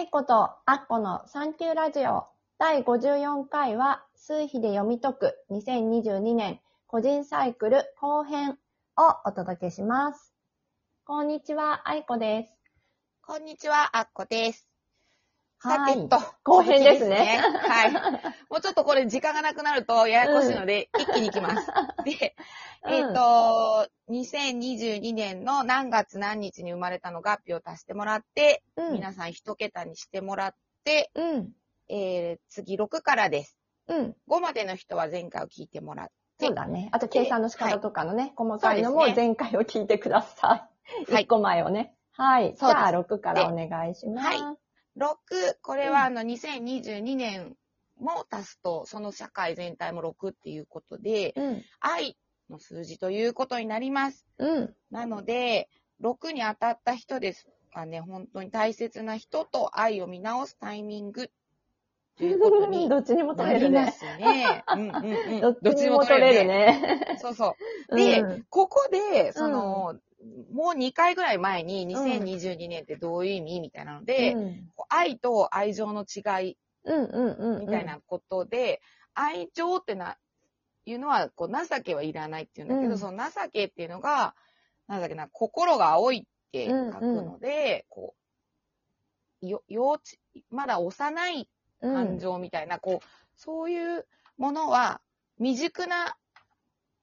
愛子とアッコのサンキューラジオ第54回は数比で読み解く2022年個人サイクル後編をお届けします。こんにちは、愛子です。こんにちは、あっこです。はいさてと、後編ですねはい。もうちょっとこれ時間がなくなるとややこしいので、一気に行きます。で、えっ、と、2022年の何月何日に生まれたの合否を足してもらって、うん、皆さん一桁にしてもらって、うん、えー、次6からです。うん、5までの人は前回を聞いてもらって、そうだね。あと計算の仕方とかのね、細かいのも前回を聞いてください。はい1個前をね。はい。じゃあ6からお願いします。はい6、これはあの2022年も足すと、その社会全体も6っていうことで、うん、愛の数字ということになります。うん、なので、6に当たった人ですがね、本当に大切な人と愛を見直すタイミングということに どっちにも取なれるね。りますね。うんうんうん。どっちにも取れる。ね。そうそう。で、うんここで、その、もう2回ぐらい前に2022年ってどういう意味みたいなので、うん。愛と愛情の違いうんうんうんうん。みたいなことで、愛情ってな、いうのは、こう、情けはいらないっていうんだけど、うん。その情けっていうのが、なんだっけな、心が青いって書くので、こう、よ、幼稚、まだ幼い感情みたいな、こう、そういうものは、未熟な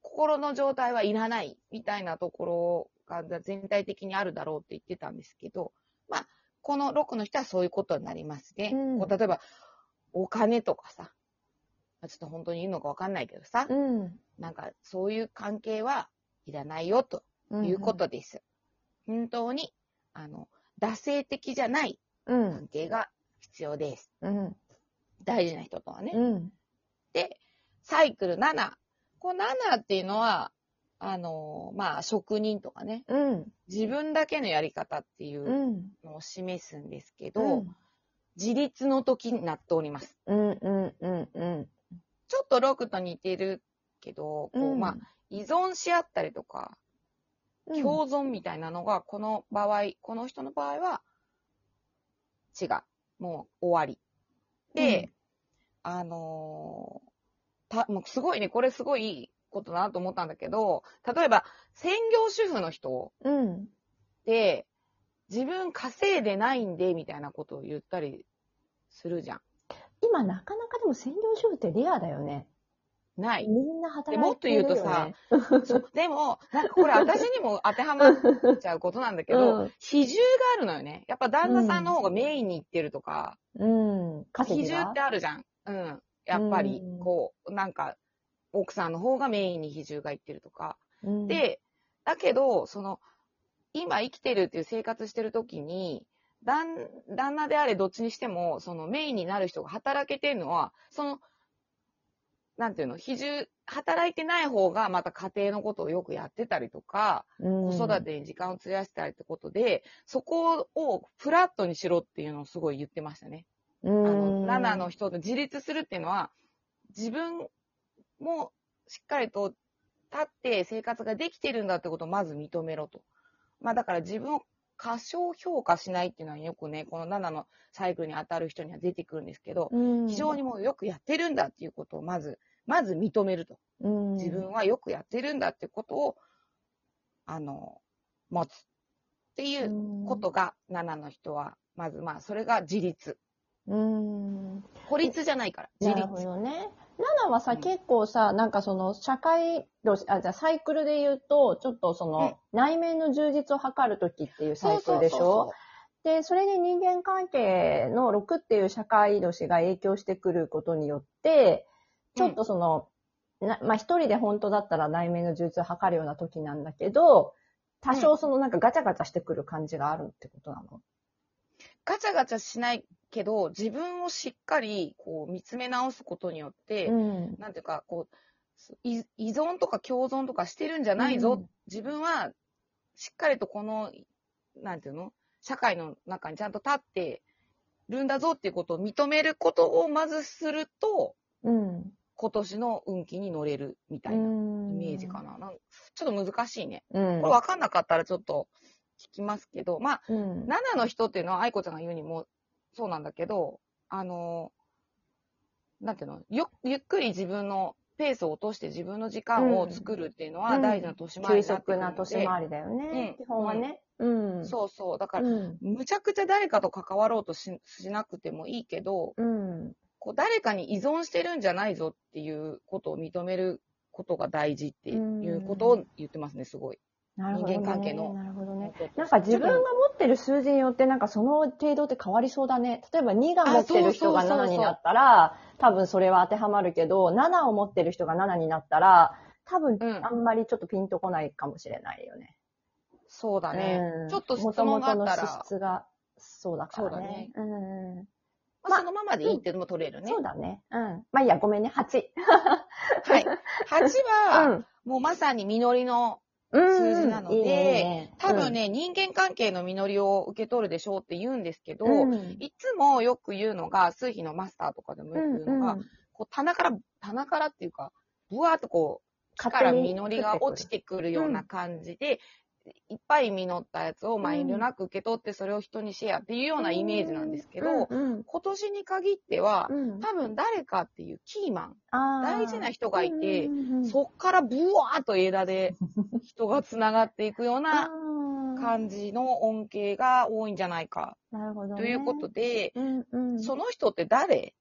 心の状態はいらないみたいなところが全体的にあるだろうって言ってたんですけど、まあ、この6の人はそういうことになりますね。うんこう例えば、お金とかさ、まあちょっと本当に言うのかわかんないけどさ、うん。なんかそういう関係はいらないよということです。本当に、あの、惰性的じゃないうん。関係が必要です。うん。大事な人とはね。うん。で、サイクル7。この7っていうのは、あの、まあ、職人とかね、うん。自分だけのやり方っていううんのを示すんですけど、うん。自立の時になっております。うん。うん。うん。うん。ちょっと6と似てるけど、こう、まあ、依存し合ったりとか、うん、共存みたいなのが、この場合、この人の場合は、違う。もう終わり。で、あのーた、もうすごいね、これすごいことだなと思ったんだけど、例えば、専業主婦の人うん。で、自分稼いでないんで、みたいなことを言ったりするじゃん。今なかなかでも専業主婦ってレアだよね。ない。みんな働いてるよ、ね。でもっと言うとさそうでも、なんかこれ私にも当てはまっちゃうことなんだけど、うん比重があるのよね。やっぱ旦那さんの方がメインに行ってるとか、うん。稼ぎが？比重ってあるじゃん。うん。やっぱりうん、こう、なんか、奥さんの方がメインに比重が行ってるとか。うん、で、だけど、その、今生きてるっていう生活してる時に、旦旦那であれどっちにしても、そのメインになる人が働けてるのは、その、なんていうの、比重、働いてない方がまた家庭のことをよくやってたりとか、うん、子育てに時間を費やしてたりってことで、そこをフラットにしろっていうのをすごい言ってましたね。うあん、の、7の人と自立するっていうのは、自分もしっかりと立って生活ができてるんだってことをまず認めろと。まあだから自分を過小評価しないっていうのはよくね、この7のサイクルに当たる人には出てくるんですけど、うん、非常にもうよくやってるんだっていうことをまず、まず認めると。うん、自分はよくやってるんだってことを、あの、持つっていうことが7の人は、まずまあそれが自立。うん。孤立じゃないから、自立なる。ほどね。7はさ、うん結構さ、なんかその、社会路、あ、じゃあサイクルで言うと、ちょっとその、内面の充実を図るときっていうサイクルでしょ？で、それに人間関係の6っていう社会年が影響してくることによって、ちょっとその、なまあ一人で本当だったら内面の充実を図るような時なんだけど、多少そのなんかガチャガチャしてくる感じがあるってことなの？ガチャガチャしないけど、自分をしっかりこう見つめ直すことによって、うん。なんていうか、こう、い依存とか共存とかしてるんじゃないぞ。うん自分は、しっかりとこの、なんていうの？社会の中にちゃんと立ってるんだぞっていうことを認めることをまずすると、うん。今年の運気に乗れるみたいなイイメージかな。なんちょっと難しいね。うん。これ分かんなかったらちょっと聞きますけど、まあ、うん。7の人っていうのは愛子ちゃんが言うにも、そうなんだけど、あの、なんていうの、よ、ゆっくり自分のペースを落として自分の時間を作るっていうのは大事な年回り急速な年回りだよね。うん基本はね。うん。そうそう。だから、うん。むちゃくちゃ誰かと関わろうとししなくてもいいけど、うん。こう誰かに依存してるんじゃないぞっていうことを認めることが大事っていうことを言ってますね、すごい。なるほど、ね。人間関係のなるほどね。なんか自分が持ってる数字によってなんかその程度って変わりそうだね。例えば2が持ってる人があそうそうそうそう7になったら、多分それは当てはまるけど、7を持ってる人が7になったら、多分うんあんまりちょっとピンとこないかもしれないよね。そうだね。うんちょっと質問があったら、元々の資質がそうだからね。そううん。まあ、そのままでいいっても取れるね。そうだね。うん。まあいいや、ごめんね。8。はい。8は、うん。もうまさに実りの、うん数字なのでいいね。多分、ね、人間関係の実りを受け取るでしょうって言うんですけど、うん、いつもよく言うのが、数比のマスターとかでもよく言うのが、うんうん。こう棚から、棚からっていうか、ぶわーっとこう、木から実りが落ちてくるような感じで、いっぱい実ったやつをまあ遠慮なく受け取って、それを人にシェアっていうようなイメージなんですけど、うんうん今年に限っては、うん。多分誰かっていうキーマン、大事な人がいてうんうんうんそっからブワーっと枝で人が繋がっていくような感じの恩恵が多いんじゃないかなるほど、ね。ということで、うんうん、その人って誰っ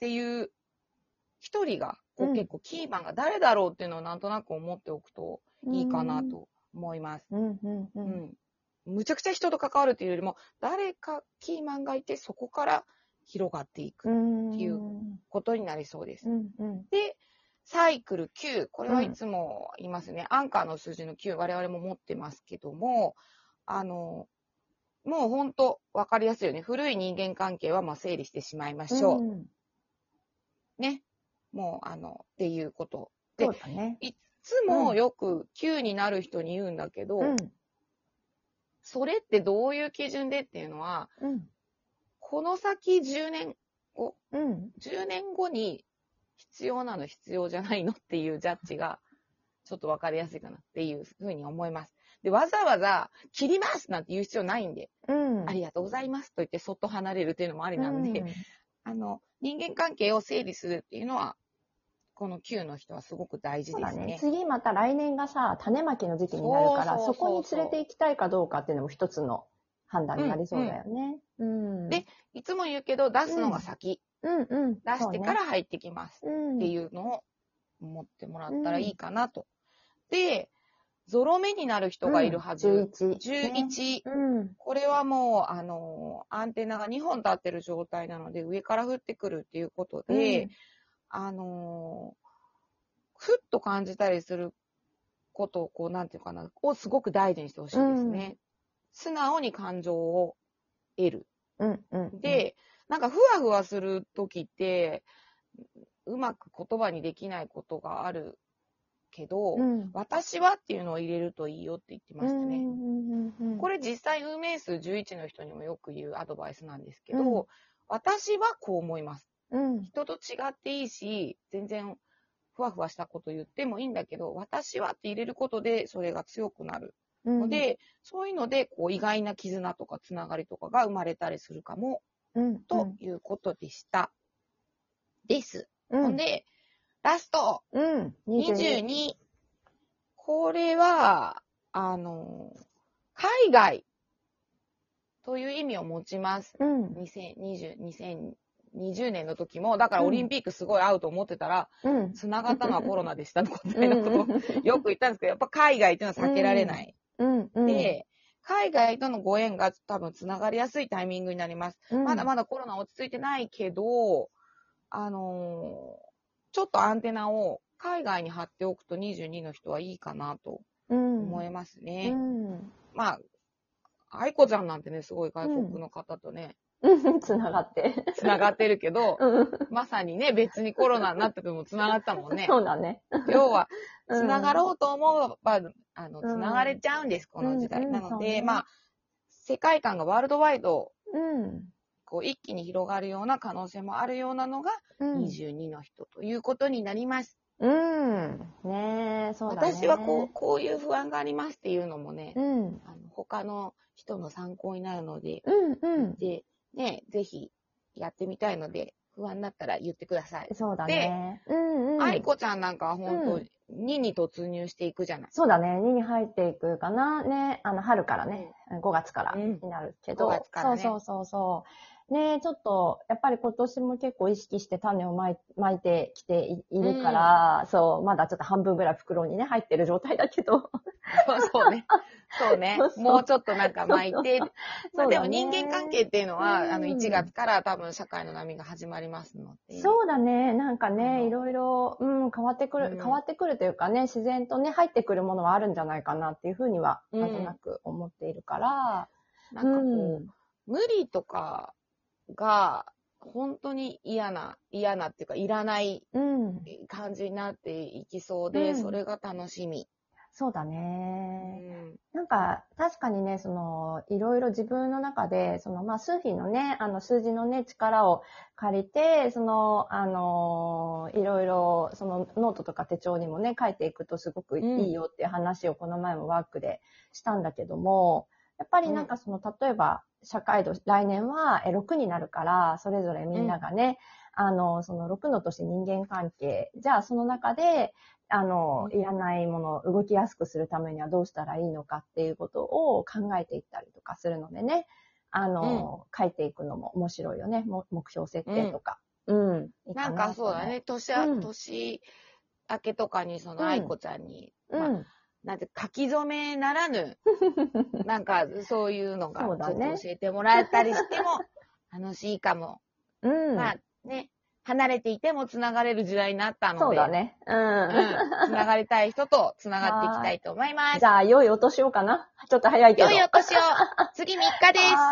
ていう一人が、こううん結構キーマンが誰だろうっていうのをなんとなく思っておくといいかなと思います。うんうんう。うんん。むちゃくちゃ人と関わるというよりも、誰かキーマンがいて、そこから広がっていくうん。っていうことになりそうです。うんうん。で、サイクル9。これはいつも言いますね。アンカーの数字の9、我々も持ってますけども、あの、もう本当わかりやすいよね。古い人間関係はまあ整理してしまいましょう。んね。もう、あの、っていうこと。でね。いつもよく9になる人に言うんだけど、うん。それってどういう基準でっていうのは、うん。この先10年後、うん。10年後に必要なの必要じゃないのっていうジャッジが、ちょっとわかりやすいかなっていうふうに思います。で、わざわざ、切りますなんて言う必要ないんで、うん。ありがとうございますと言ってそっと離れるっていうのもありなんで、あの、人間関係を整理するっていうのは、この9の人はすごく大事ですね。。次また来年がさ、種まきの時期になるから、そこに連れて行きたいかどうかっていうのも一つの判断になりそうだよね。うん。で、いつも言うけど、出すのが先、うんうん。出してから入ってきますってういうのを思ってもらったらいいかなと。で、ゾロ目になる人がいるはず。ん。11。11。うん。これはもう、あの、アンテナが2本立ってる状態なので、上から降ってくるっていうことで、あの、ふっと感じたりすることを、こう、なんていうかな、をすごく大事にしてほしいですね。素直に感情を得る。うん。うん。で、なんかふわふわするときって、うまく言葉にできないことがあるけど、うん、私はっていうのを入れるといいよって言ってましたね。これ、れ実際運命数11の人にもよく言うアドバイスなんですけど、うん私はこう思います。うん。人と違っていいし、全然ふわふわしたこと言ってもいいんだけど、私はって入れることでそれが強くなるうん、ので、そういうのでこう意外な絆とかつながりとかが生まれたりするかもうん、ということでした。です。うん、ほんで、ラスト、うん、22。22。これは、あの、海外という意味を持ちます。うん、2020, 2020年の時も、だからオリンピックすごい合うと思ってたら、うん。繋がったのはコロナでしたみたいなことをよく言ったんですけど、やっぱ海外っていうのは避けられない。うん、うん。で、海外とのご縁が多分繋がりやすいタイミングになります。うん、まだまだコロナ落ち着いてないけど、あのーちょっとアンテナを海外に貼っておくと22の人はいいかなとうん、思いますね。うん。まあ、愛子ちゃんなんてね、すごい外国の方とね、うん、つながって。繋がってるけど、うん。まさにね、別にコロナになってても繋がったもんね。そうだね。要は、うん繋がろうと思えば、あの、うん繋がれちゃうんです、この時代。うんうんなのうねまあ、世界観がワールドワイド、うん。こう、一気に広がるような可能性もあるようなのが、うん。22の人ということになります。うん。ねえ、そうだね。私はこう、こういう不安がありますっていうのもね、うん。あの他の人の参考になるので、うん、うん。でね、ぜひやってみたいので、不安になったら言ってください。そうだね。うんうん。愛子ちゃんなんかは本当、うん2に突入していくじゃない。そうだね。2に入っていくかな。ね。あの、春からね。5月からうんになるけど。5月からねそうそうそうそう。ねちょっと、やっぱり今年も結構意識して種をまい巻いてきていいるから、そう、まだちょっと半分ぐらい袋にね、入ってる状態だけど。そうそうね。そうね そう。そうもうちょっとなんか巻いて。まあそうだねでも人間関係っていうのは、うんあの1月から多分社会の波が始まりますので。そうだね。なんかうね、んいろいろ、うん、変わってくる、うん変わってくるというかね、自然とね、入ってくるものはあるんじゃないかなっていうふうには、うんなんとなく思っているから、なんかこう、うん無理とかが、本当に嫌な、嫌なっていうか、いらないうん。感じになっていきそうで、うんそれが楽しみ。そうだうね。んなんか、確かにね、その、いろいろ自分の中で、その、まあ、数比のね、あの、数字のね、力を借りて、その、あの、いろいろ、その、ノートとか手帳にもね、書いていくとすごくいいよっていう話をこの前もワークでしたんだけども、やっぱりなんかその、例えば、社会度、来年はえ6になるから、それぞれみんながね、あの、その6の年人間関係、じゃあその中で、あの、うんいらないものを動きやすくするためにはどうしたらいいのかっていうことを考えていったりとかするのでね、あの、書いていくのも面白いよね。も目標設定とか。うん。いいなんなかそうだね、年あ、うん年明けとかにそうんの愛子ちゃんに、まあうん。なんて書き初めならぬ、なんかそういうのが教えてもらえたりしても 楽しいかも。うん。まあね、離れていても繋がれる時代になったので、そうだね。う。うんん。繋がりたい人と繋がっていきたいと思いますじ。ゃあ、良いお年をかなちょっと早いけど。良いお年を次3日です。